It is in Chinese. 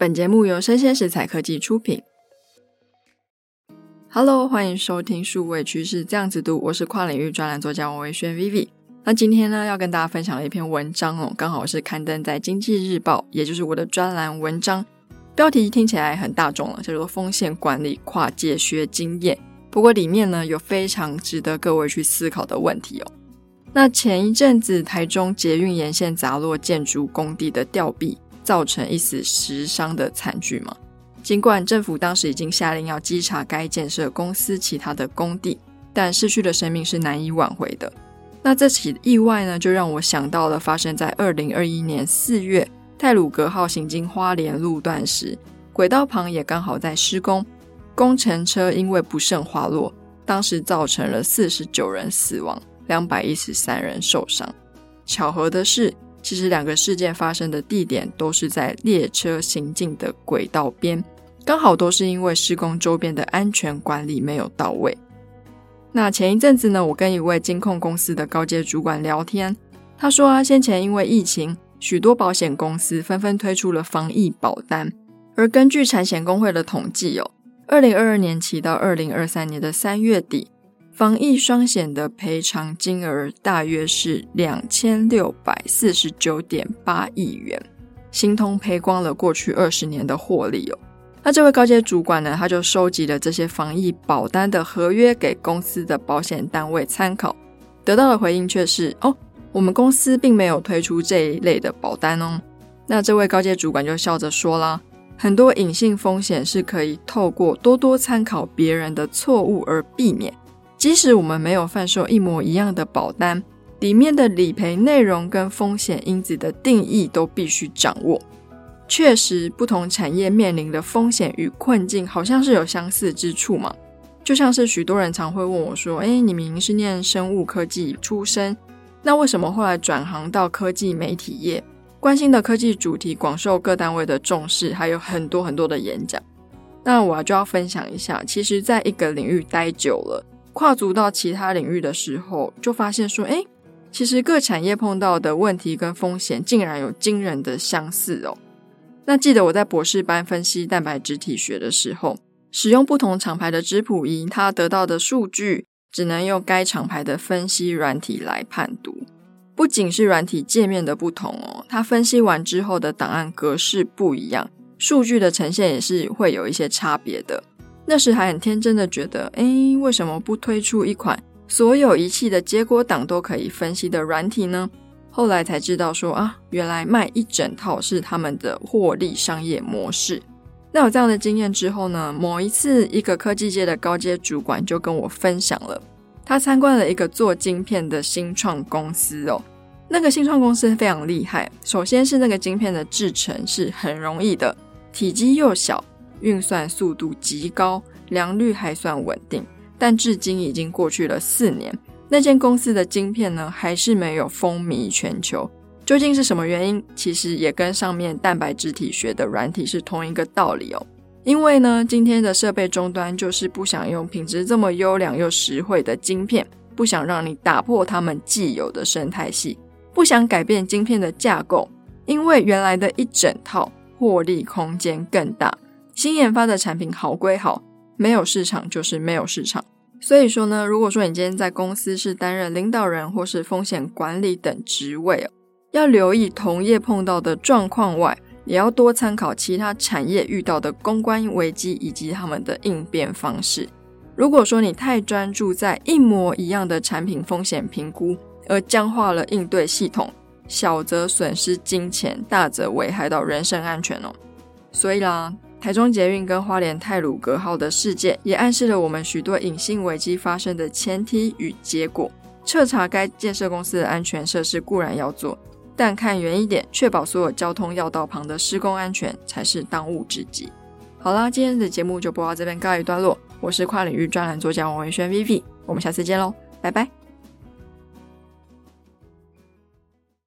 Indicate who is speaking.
Speaker 1: 本节目由生鲜食材科技出品。Hello，欢迎收听数位趋势这样子读，我是跨领域专栏作家王维轩 Vivi。那今天呢，要跟大家分享的一篇文章哦，刚好是刊登在《经济日报》，也就是我的专栏文章。标题听起来很大众了，叫做“风险管理跨界学经验”。不过里面呢，有非常值得各位去思考的问题哦。那前一阵子，台中捷运沿线砸落建筑工地的吊臂，造成一死十伤的惨剧嘛。尽管政府当时已经下令要稽查该建设公司其他的工地，但逝去的生命是难以挽回的。那这起意外呢，就让我想到了发生在二零二一年四月，泰鲁格号行经花莲路段时，轨道旁也刚好在施工，工程车因为不慎滑落，当时造成了四十九人死亡。两百一十三人受伤。巧合的是，其实两个事件发生的地点都是在列车行进的轨道边，刚好都是因为施工周边的安全管理没有到位。那前一阵子呢，我跟一位金控公司的高阶主管聊天，他说啊，先前因为疫情，许多保险公司纷纷推出了防疫保单，而根据产险公会的统计哦，二零二二年起到二零二三年的三月底。防疫双险的赔偿金额大约是两千六百四十九点八亿元，新通赔光了过去二十年的获利哦。那这位高阶主管呢，他就收集了这些防疫保单的合约给公司的保险单位参考，得到的回应却是：哦，我们公司并没有推出这一类的保单哦。那这位高阶主管就笑着说啦：很多隐性风险是可以透过多多参考别人的错误而避免。即使我们没有贩售一模一样的保单，里面的理赔内容跟风险因子的定义都必须掌握。确实，不同产业面临的风险与困境好像是有相似之处嘛。就像是许多人常会问我说：“诶，你明明是念生物科技出身，那为什么后来转行到科技媒体业？关心的科技主题广受各单位的重视，还有很多很多的演讲。”那我就要分享一下，其实在一个领域待久了。跨足到其他领域的时候，就发现说，诶，其实各产业碰到的问题跟风险，竟然有惊人的相似哦。那记得我在博士班分析蛋白质体学的时候，使用不同厂牌的质谱仪，它得到的数据只能用该厂牌的分析软体来判读。不仅是软体界面的不同哦，它分析完之后的档案格式不一样，数据的呈现也是会有一些差别的。那时还很天真的觉得，诶，为什么不推出一款所有仪器的结果档都可以分析的软体呢？后来才知道说啊，原来卖一整套是他们的获利商业模式。那有这样的经验之后呢，某一次一个科技界的高阶主管就跟我分享了，他参观了一个做晶片的新创公司哦，那个新创公司非常厉害，首先是那个晶片的制成是很容易的，体积又小。运算速度极高，良率还算稳定，但至今已经过去了四年，那间公司的晶片呢，还是没有风靡全球。究竟是什么原因？其实也跟上面蛋白质体学的软体是同一个道理哦。因为呢，今天的设备终端就是不想用品质这么优良又实惠的晶片，不想让你打破他们既有的生态系，不想改变晶片的架构，因为原来的一整套获利空间更大。新研发的产品好归好，没有市场就是没有市场。所以说呢，如果说你今天在公司是担任领导人或是风险管理等职位，要留意同业碰到的状况外，也要多参考其他产业遇到的公关危机以及他们的应变方式。如果说你太专注在一模一样的产品风险评估，而僵化了应对系统，小则损失金钱，大则危害到人身安全哦。所以啦。台中捷运跟花莲太鲁阁号的事件，也暗示了我们许多隐性危机发生的前提与结果。彻查该建设公司的安全设施固然要做，但看远一点，确保所有交通要道旁的施工安全才是当务之急。好啦，今天的节目就播到这边告一段落。我是跨领域专栏作家王维轩 Vivi，我们下次见喽，拜拜。